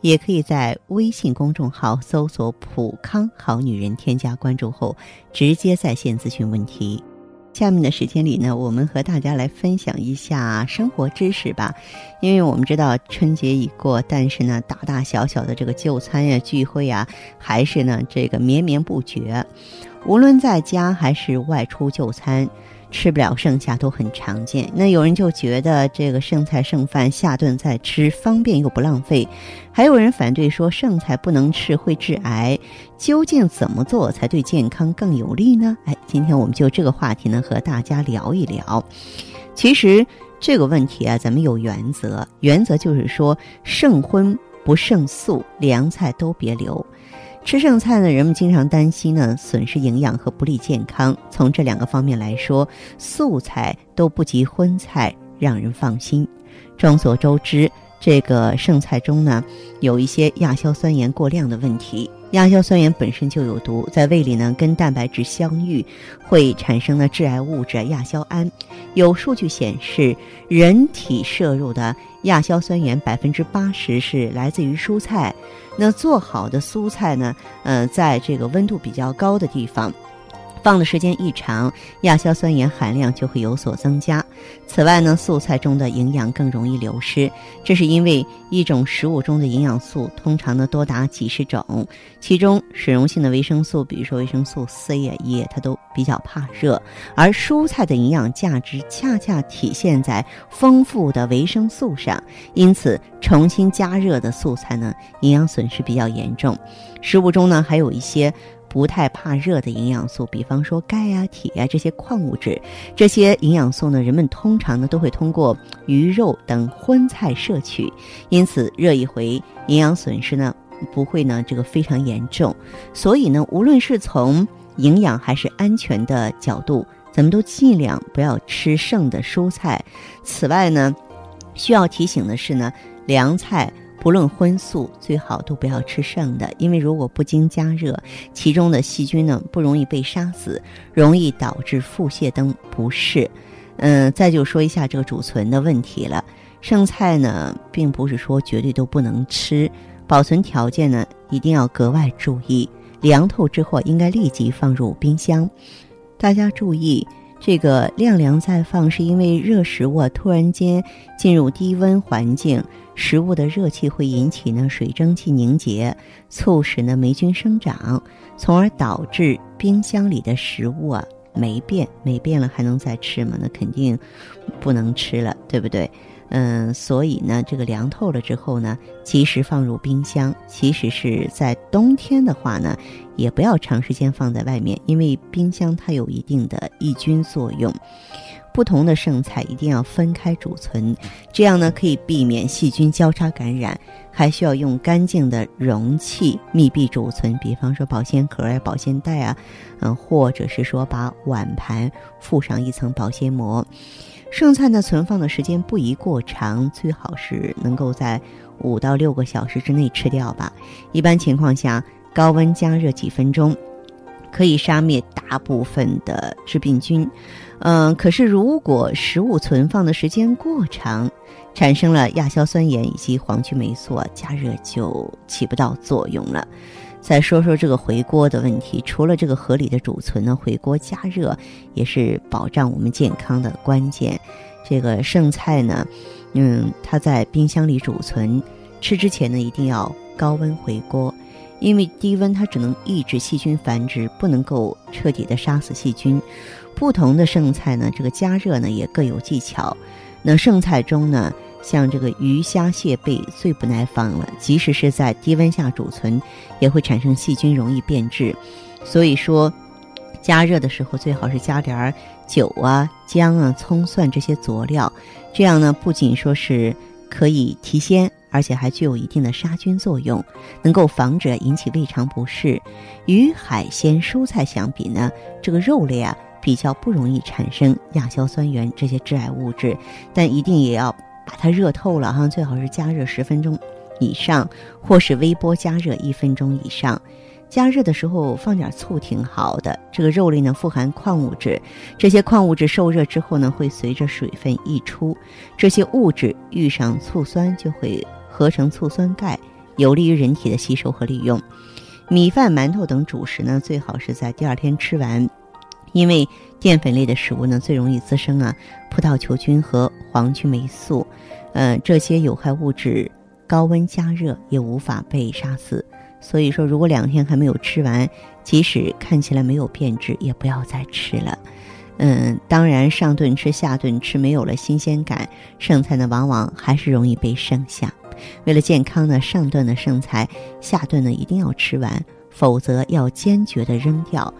也可以在微信公众号搜索“普康好女人”，添加关注后，直接在线咨询问题。下面的时间里呢，我们和大家来分享一下生活知识吧。因为我们知道春节已过，但是呢，大大小小的这个就餐呀、聚会呀，还是呢这个绵绵不绝。无论在家还是外出就餐。吃不了剩下都很常见。那有人就觉得这个剩菜剩饭下顿再吃方便又不浪费，还有人反对说剩菜不能吃会致癌。究竟怎么做才对健康更有利呢？哎，今天我们就这个话题呢和大家聊一聊。其实这个问题啊，咱们有原则，原则就是说剩荤不剩素，凉菜都别留。吃剩菜呢，人们经常担心呢损失营养和不利健康。从这两个方面来说，素菜都不及荤菜让人放心。众所周知，这个剩菜中呢有一些亚硝酸盐过量的问题。亚硝酸盐本身就有毒，在胃里呢跟蛋白质相遇，会产生呢致癌物质亚硝胺。有数据显示，人体摄入的亚硝酸盐百分之八十是来自于蔬菜。那做好的蔬菜呢？呃，在这个温度比较高的地方。放的时间一长，亚硝酸盐含量就会有所增加。此外呢，素菜中的营养更容易流失，这是因为一种食物中的营养素通常呢多达几十种，其中水溶性的维生素，比如说维生素 C 呀、E，它都比较怕热。而蔬菜的营养价值恰恰体现在丰富的维生素上，因此重新加热的素菜呢，营养损失比较严重。食物中呢还有一些。不太怕热的营养素，比方说钙呀、铁呀这些矿物质，这些营养素呢，人们通常呢都会通过鱼肉等荤菜摄取，因此热一回，营养损失呢不会呢这个非常严重。所以呢，无论是从营养还是安全的角度，咱们都尽量不要吃剩的蔬菜。此外呢，需要提醒的是呢，凉菜。不论荤素，最好都不要吃剩的，因为如果不经加热，其中的细菌呢不容易被杀死，容易导致腹泻等不适。嗯，再就说一下这个储存的问题了。剩菜呢，并不是说绝对都不能吃，保存条件呢一定要格外注意。凉透之后，应该立即放入冰箱。大家注意。这个晾凉再放，是因为热食物啊突然间进入低温环境，食物的热气会引起呢水蒸气凝结，促使呢霉菌生长，从而导致冰箱里的食物啊霉变。霉变了还能再吃吗？那肯定不能吃了，对不对？嗯，所以呢，这个凉透了之后呢，及时放入冰箱。即使是在冬天的话呢，也不要长时间放在外面，因为冰箱它有一定的抑菌作用。不同的剩菜一定要分开储存，这样呢可以避免细菌交叉感染。还需要用干净的容器密闭储存，比方说保鲜盒呀、保鲜袋啊，嗯，或者是说把碗盘附上一层保鲜膜。剩菜呢，存放的时间不宜过长，最好是能够在五到六个小时之内吃掉吧。一般情况下，高温加热几分钟，可以杀灭大部分的致病菌。嗯，可是如果食物存放的时间过长，产生了亚硝酸盐以及黄曲霉素，加热就起不到作用了。再说说这个回锅的问题，除了这个合理的储存呢，回锅加热也是保障我们健康的关键。这个剩菜呢，嗯，它在冰箱里储存，吃之前呢一定要高温回锅，因为低温它只能抑制细菌繁殖，不能够彻底的杀死细菌。不同的剩菜呢，这个加热呢也各有技巧。那剩菜中呢？像这个鱼虾蟹贝最不耐放了，即使是在低温下储存，也会产生细菌，容易变质。所以说，加热的时候最好是加点儿酒啊、姜啊、葱蒜这些佐料，这样呢不仅说是可以提鲜，而且还具有一定的杀菌作用，能够防止引起胃肠不适。与海鲜、蔬菜相比呢，这个肉类啊。比较不容易产生亚硝酸盐这些致癌物质，但一定也要把它热透了哈，最好是加热十分钟以上，或是微波加热一分钟以上。加热的时候放点醋挺好的。这个肉类呢富含矿物质，这些矿物质受热之后呢会随着水分溢出，这些物质遇上醋酸就会合成醋酸钙，有利于人体的吸收和利用。米饭、馒头等主食呢最好是在第二天吃完，因为淀粉类的食物呢最容易滋生啊葡萄球菌和黄曲霉素，呃这些有害物质高温加热也无法被杀死。所以说，如果两天还没有吃完，即使看起来没有变质，也不要再吃了。嗯，当然上顿吃下顿吃没有了新鲜感，剩菜呢往往还是容易被剩下。为了健康呢，上顿的剩菜下顿呢一定要吃完，否则要坚决的扔掉。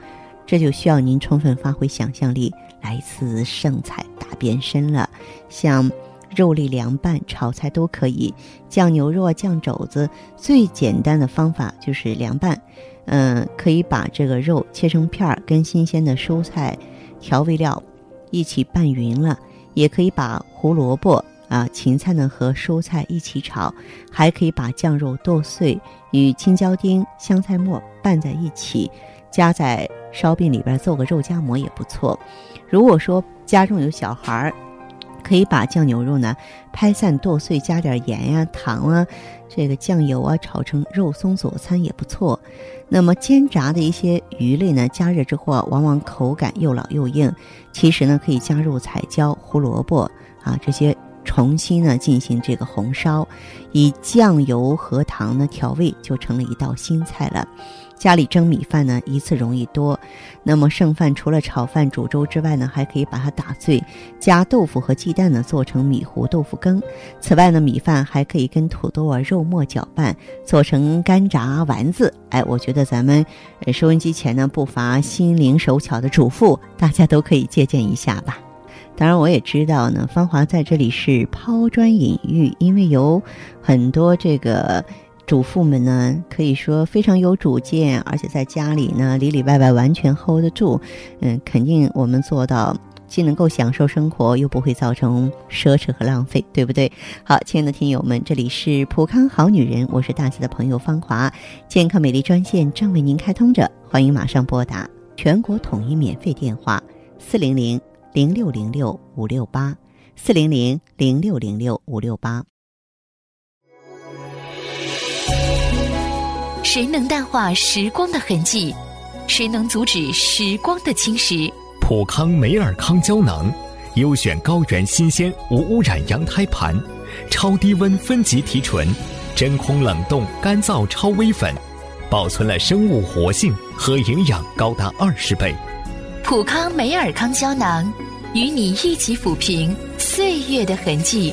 这就需要您充分发挥想象力，来一次剩菜大变身了，像。肉类凉拌、炒菜都可以，酱牛肉、酱肘子，最简单的方法就是凉拌。嗯，可以把这个肉切成片儿，跟新鲜的蔬菜、调味料一起拌匀了。也可以把胡萝卜啊、芹菜呢和蔬菜一起炒，还可以把酱肉剁碎，与青椒丁、香菜末拌在一起，夹在烧饼里边做个肉夹馍也不错。如果说家中有小孩儿，可以把酱牛肉呢拍散剁碎，加点盐呀、糖啊，这个酱油啊，炒成肉松佐餐也不错。那么煎炸的一些鱼类呢，加热之后啊，往往口感又老又硬。其实呢，可以加入彩椒、胡萝卜啊这些，重新呢进行这个红烧，以酱油和糖呢调味，就成了一道新菜了。家里蒸米饭呢，一次容易多，那么剩饭除了炒饭、煮粥之外呢，还可以把它打碎，加豆腐和鸡蛋呢，做成米糊豆腐羹。此外呢，米饭还可以跟土豆啊、肉末搅拌，做成干炸丸子。哎，我觉得咱们收音机前呢，不乏心灵手巧的主妇，大家都可以借鉴一下吧。当然，我也知道呢，芳华在这里是抛砖引玉，因为有很多这个。主妇们呢，可以说非常有主见，而且在家里呢，里里外外完全 hold 得住。嗯，肯定我们做到既能够享受生活，又不会造成奢侈和浪费，对不对？好，亲爱的听友们，这里是普康好女人，我是大家的朋友芳华，健康美丽专线正为您开通着，欢迎马上拨打全国统一免费电话四零零零六零六五六八四零零零六零六五六八。谁能淡化时光的痕迹？谁能阻止时光的侵蚀？普康美尔康胶囊，优选高原新鲜无污染羊胎盘，超低温分级提纯，真空冷冻干燥超微粉，保存了生物活性和营养高达二十倍。普康美尔康胶囊，与你一起抚平岁月的痕迹。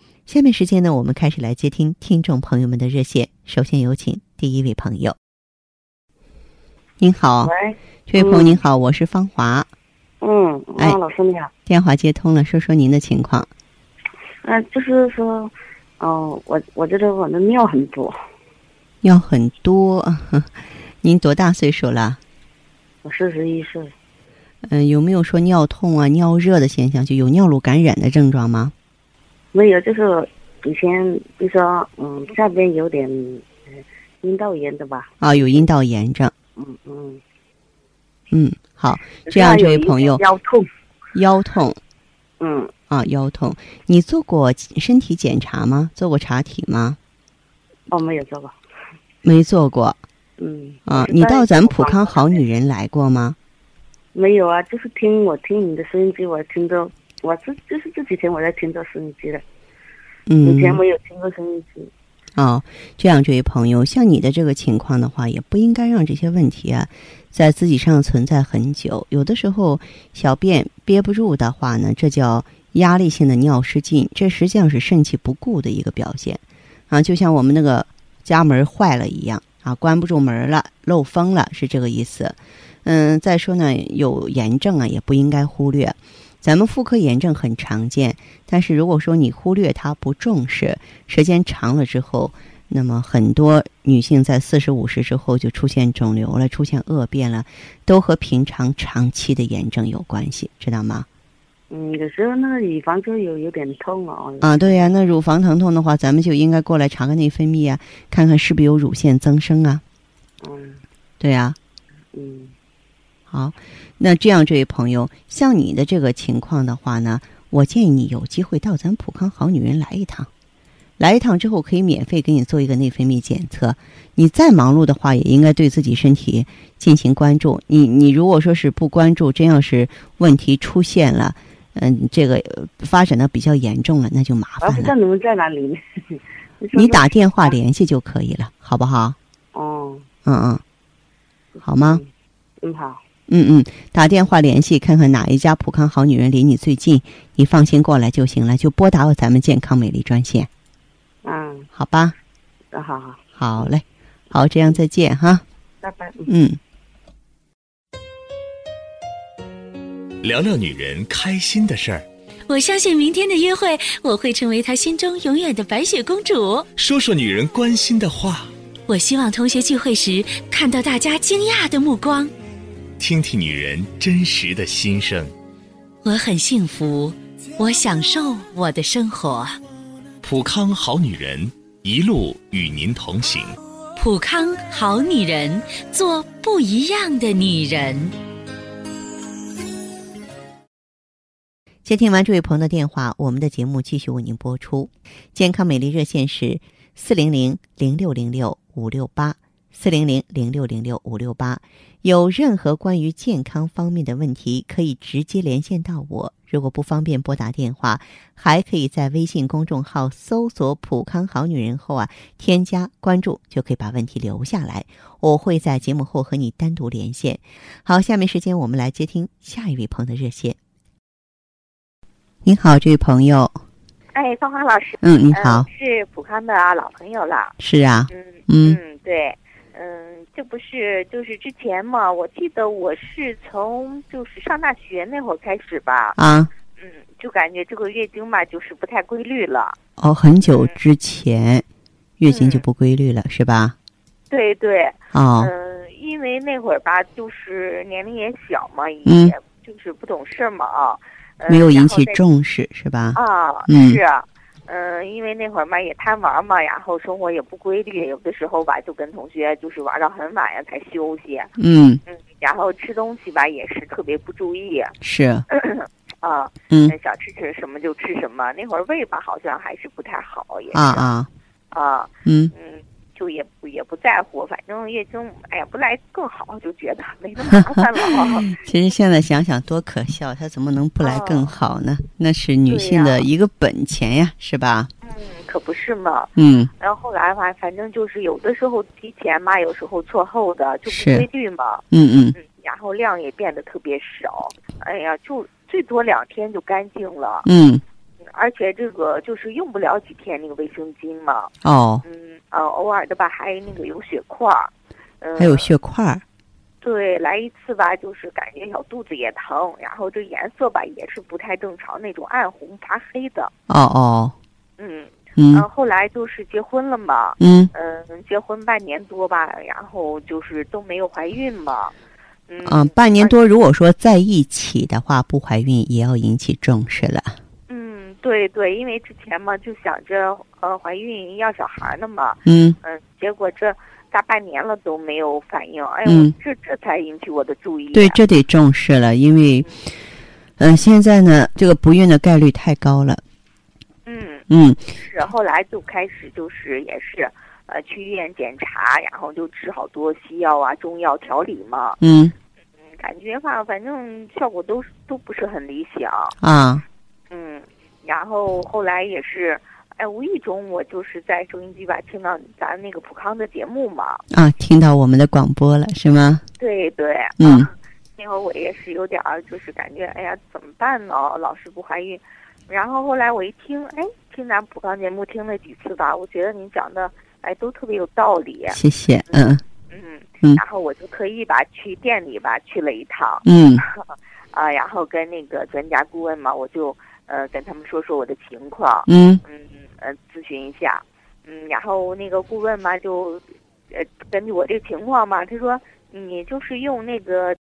下面时间呢，我们开始来接听听众朋友们的热线。首先有请第一位朋友。您好，喂，这位朋友您好，我是方华。嗯，哎老师你好。电话接通了，说说您的情况。嗯、就是说，哦、我我觉得我的尿很多，尿很多，您多大岁数了？我四十一岁，嗯、有没有说尿痛啊、尿热的现象？就有尿路感染的症状吗？没有，就是以前就说，嗯，下边有点嗯阴道炎的吧，啊，有阴道炎症。嗯嗯。嗯，好，这样这位朋友腰痛，腰痛嗯，啊，腰痛，你做过身体检查吗？做过查体吗？哦，没有做过，没做过嗯。啊。你到咱们普康好女人来过吗？没有啊，就是听我听你的收音机，我听着，我这就是这几天我在听着收音机的，以前嗯，没有听过收音机。哦，这样，这位朋友，像你的这个情况的话，也不应该让这些问题啊，在自己身上存在很久。有的时候小便憋不住的话呢，这叫压力性的尿失禁，这实际上是肾气不固的一个表现啊，就像我们那个家门坏了一样啊，关不住门了，漏风了，是这个意思。嗯，再说呢，有炎症啊，也不应该忽略。咱们妇科炎症很常见，但是如果说你忽略它、不重视，时间长了之后，那么很多女性在四十五十之后就出现肿瘤了、出现恶变了，都和平常长期的炎症有关系，知道吗？嗯，有时候那个乳房就有有点痛哦。啊，对呀，那乳房疼痛的话，咱们就应该过来查个内分泌啊，看看是不是有乳腺增生啊。嗯，对呀。嗯。好，那这样，这位朋友，像你的这个情况的话呢，我建议你有机会到咱普康好女人来一趟，来一趟之后可以免费给你做一个内分泌检测。你再忙碌的话，也应该对自己身体进行关注。你你如果说是不关注，真要是问题出现了，嗯，这个发展的比较严重了，那就麻烦了。不知道你们在哪里？你打电话联系就可以了，好不好？哦。嗯嗯。好吗？嗯，好。嗯嗯，打电话联系看看哪一家普康好女人离你最近，你放心过来就行了，就拨打我咱们健康美丽专线。嗯，好吧。那好好。好嘞，好，这样再见哈。拜拜。嗯。聊聊女人开心的事儿。我相信明天的约会，我会成为他心中永远的白雪公主。说说女人关心的话。我希望同学聚会时看到大家惊讶的目光。听听女人真实的心声。我很幸福，我享受我的生活。普康好女人一路与您同行。普康好女人，做不一样的女人。接听完这位朋友的电话，我们的节目继续为您播出。健康美丽热线是四零零零六零六五六八。四零零零六零六五六八，有任何关于健康方面的问题，可以直接连线到我。如果不方便拨打电话，还可以在微信公众号搜索“普康好女人”后啊，添加关注，就可以把问题留下来。我会在节目后和你单独连线。好，下面时间我们来接听下一位朋友的热线。您好，这位朋友。哎，芳华老师。嗯，你好。是普康的老朋友了。是啊。嗯嗯，对。嗯，这不是就是之前嘛？我记得我是从就是上大学那会儿开始吧。啊。嗯，就感觉这个月经嘛，就是不太规律了。哦，很久之前，月经就不规律了，是吧？对对。哦。嗯，因为那会儿吧，就是年龄也小嘛，也就是不懂事嘛啊。没有引起重视，是吧？啊，是。嗯，因为那会儿嘛也贪玩嘛，然后生活也不规律，有的时候吧就跟同学就是玩到很晚呀才休息。嗯嗯，然后吃东西吧也是特别不注意。是。啊。嗯。想吃吃什么就吃什么，那会儿胃吧好像还是不太好，也是。啊啊。啊。嗯。嗯。就也不也不在乎，反正月经哎呀不来更好，就觉得没那么麻烦了。其实现在想想多可笑，她怎么能不来更好呢？那是女性的一个本钱呀，是吧？嗯，可不是嘛。嗯。然后后来吧，反正就是有的时候提前嘛，有时候错后的，就不规律嘛。嗯嗯。嗯，然后量也变得特别少，哎呀，就最多两天就干净了。嗯。而且这个就是用不了几天那个卫生巾嘛。哦。嗯。呃，偶尔的吧，还那个有血块儿，嗯，还有血块儿，对，来一次吧，就是感觉小肚子也疼，然后这颜色吧也是不太正常，那种暗红发黑的。哦哦，嗯嗯，后来就是结婚了嘛，嗯嗯，结婚半年多吧，然后就是都没有怀孕嘛，嗯，半年多，如果说在一起的话不怀孕，也要引起重视了。对对，因为之前嘛就想着呃怀孕要小孩呢嘛，嗯嗯，结果这大半年了都没有反应，哎呦，这这才引起我的注意。对，这得重视了，因为嗯现在呢这个不孕的概率太高了。嗯嗯，是后来就开始就是也是呃去医院检查，然后就吃好多西药啊中药调理嘛。嗯嗯，感觉吧反正效果都都不是很理想。啊。嗯。然后后来也是，哎，无意中我就是在收音机吧听到咱那个普康的节目嘛。啊，听到我们的广播了是吗？对对，嗯啊，那会儿我也是有点儿，就是感觉，哎呀，怎么办呢？老是不怀孕。然后后来我一听，哎，听咱普康节目听了几次吧，我觉得您讲的，哎，都特别有道理。谢谢，嗯嗯，嗯然后我就特意吧去店里吧去了一趟，嗯 啊，然后跟那个专家顾问嘛，我就呃跟他们说说我的情况，嗯。嗯呃咨询一下，嗯，然后那个顾问嘛就呃根据我这个情况嘛，他说你就是用那个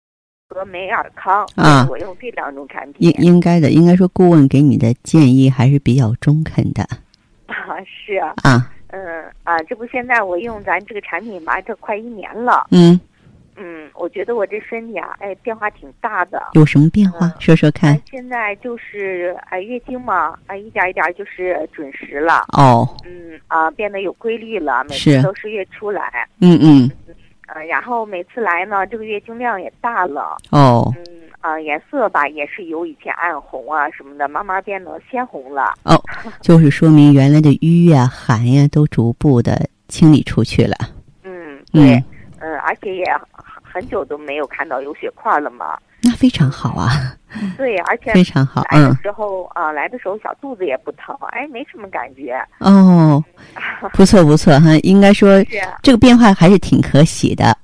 和美尔康啊。我用这两种产应品应。该的，应该说顾问给你的建议还是比较中肯的啊是啊，啊，嗯啊，这不现在我用咱这个产品吧，这快一年了，嗯，嗯，我觉得我这身体啊，哎变化挺大的。有什么变化？说说看哎。，现在就是哎月经嘛，哎一点一点就是准时了，哦，嗯啊变得有规律了，每次都是月初来，嗯嗯，呃然后每次来呢，这个月经量也大了，哦嗯啊颜色吧也是由以前暗红啊什么的，慢慢变得鲜红了，哦，就是说明原来的瘀呀、寒呀都逐步的清理出去了。嗯对，嗯，嗯而且也很久都没有看到有血块了嘛，那非常好啊，对，而且非常好。来的嗯，时候啊来的时候小肚子也不疼，哎没什么感觉，哦，不错不错哈，应该说。这个变化还是挺可喜的。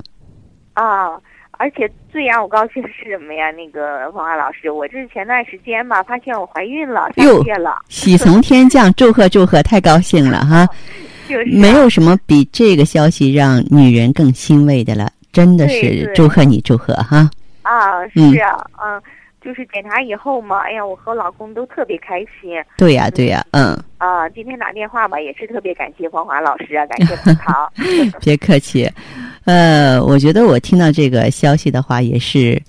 啊，而且最让我高兴的是什么呀？那个芳华老师，我这是前段时间吧，发现我怀孕了，三哟个月了，喜从天降，祝贺祝贺，太高兴了哈！就是啊没有什么比这个消息让女人更欣慰的了，真的是祝贺你，祝贺哈！啊，嗯是啊，嗯，就是检查以后嘛，哎呀，我和老公都特别开心对呀对呀，嗯，啊。今天打电话吧，也是特别感谢芳华老师啊，感谢 葡萄。别客气。呃，我觉得我听到这个消息的话，也是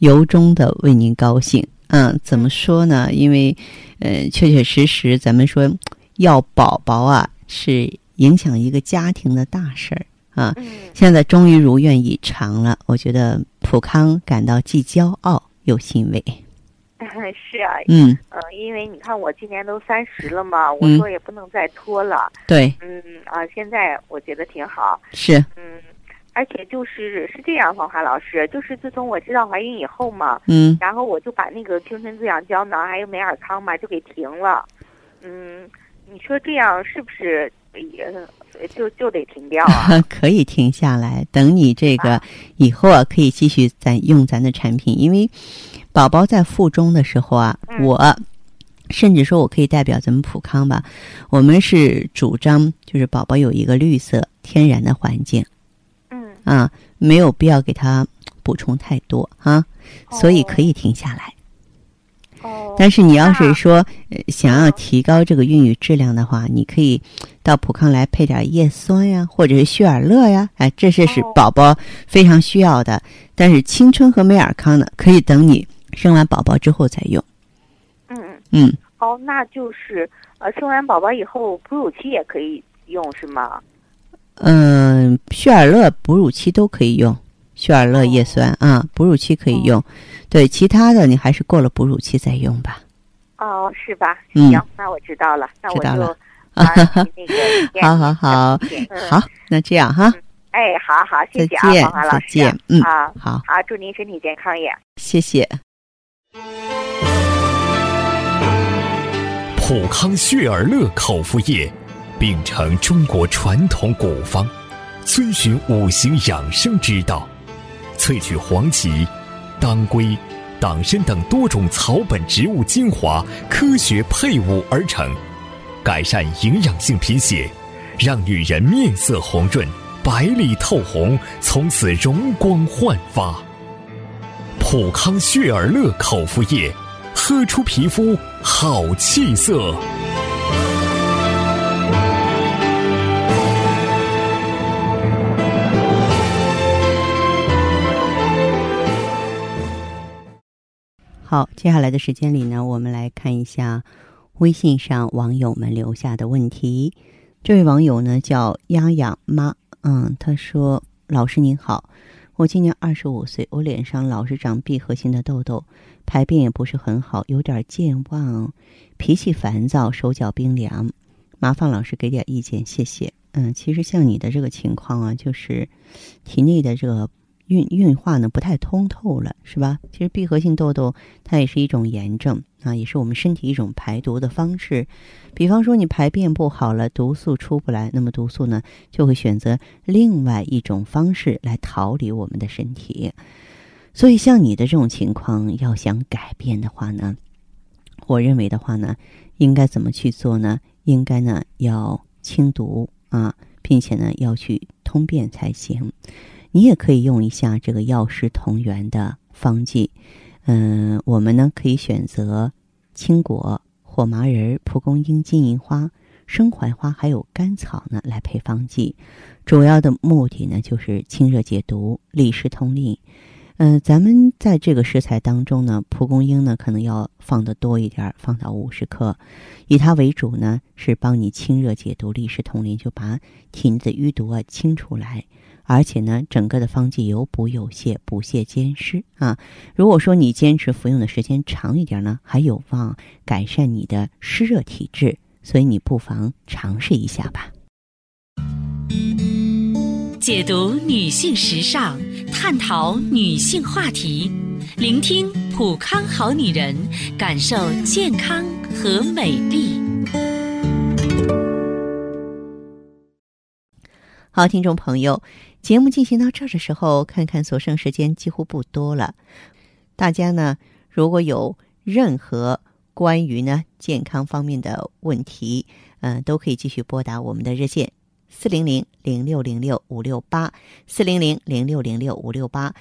由衷的为您高兴。嗯，怎么说呢？因为，呃，确确实实，咱们说要宝宝啊，是影响一个家庭的大事儿啊。嗯现在终于如愿以偿了，我觉得普康感到既骄傲又欣慰。是啊，嗯，呃，因为你看我今年都三十了嘛，我嗯说也不能再拖了。对，嗯啊，现在我觉得挺好。是，嗯，而且就是是这样，黄华老师，就是自从我知道怀孕以后嘛，嗯然后我就把那个青春滋养胶囊还有美尔康嘛就给停了。嗯，你说这样是不是也呃就就得停掉啊？可以停下来，等你这个啊。以后啊，可以继续咱用咱的产品，因为宝宝在腹中的时候啊，嗯。我甚至说我可以代表咱们普康吧，我们是主张就是宝宝有一个绿色天然的环境。嗯，啊，没有必要给他补充太多啊，所以可以停下来。哦，但是你要是那说、呃、想要提高这个孕育质量的话，你可以到普康来配点叶酸呀，或者是旭尔乐呀，哎，这些是哦宝宝非常需要的。但是青春和美尔康呢，可以等你生完宝宝之后再用。嗯嗯，嗯，哦，那就是呃生完宝宝以后哺乳期也可以用是吗？嗯、旭尔乐哺乳期都可以用，血尔乐叶酸啊，哺乳期可以用。对，其他的你还是过了哺乳期再用吧。哦，是吧？嗯行，那我知道了，那我就知道了啊去那个 好好好嗯好，那这样哈，哎，好好，谢谢啊，再见芳华老师。再见嗯啊，好，好，祝您身体健康也。谢谢。普康血尔乐口服液，秉承中国传统古方，遵循五行养生之道，萃取黄芪、当归、党参等多种草本植物精华，科学配伍而成，改善营养性贫血，让女人面色红润、白里透红，从此容光焕发。普康血尔乐口服液，喝出皮肤好气色。好，接下来的时间里呢，我们来看一下微信上网友们留下的问题。这位网友呢叫丫丫妈，嗯，他说：“老师您好，我今年二十五岁，我脸上老是长闭合性的痘痘，排便也不是很好，有点健忘，脾气烦躁，手脚冰凉。麻烦老师给点意见，谢谢。嗯，其实像你的这个情况啊，就是体内的这个运运化呢不太通透了，是吧？其实闭合性痘痘它也是一种炎症啊，也是我们身体一种排毒的方式。比方说你排便不好了，毒素出不来，那么毒素呢就会选择另外一种方式来逃离我们的身体。所以像你的这种情况，要想改变的话呢，我认为的话呢，应该怎么去做呢？应该呢要清毒。啊，并且呢，要去通便才行。你也可以用一下这个药食同源的方剂。嗯，我们呢可以选择青果、火麻仁、蒲公英、金银花、生槐花，还有甘草呢来配方剂。主要的目的呢就是清热解毒、利湿通淋。嗯，咱们在这个食材当中呢，蒲公英呢可能要放的多一点，放到五十克，以它为主呢，是帮你清热解毒、利湿通淋，就把体内的淤毒啊清出来，而且呢，整个的方剂有补有泻，补泻兼施啊。如果说你坚持服用的时间长一点呢，还有望改善你的湿热体质，所以你不妨尝试一下吧。解读女性时尚，探讨女性话题，聆听普康好女人，感受健康和美丽。好，听众朋友，节目进行到这儿的时候，看看所剩时间几乎不多了。大家呢，如果有任何关于呢健康方面的问题，嗯，都可以继续拨打我们的热线。四零零零六零六五六八，四零零零六零六五六八。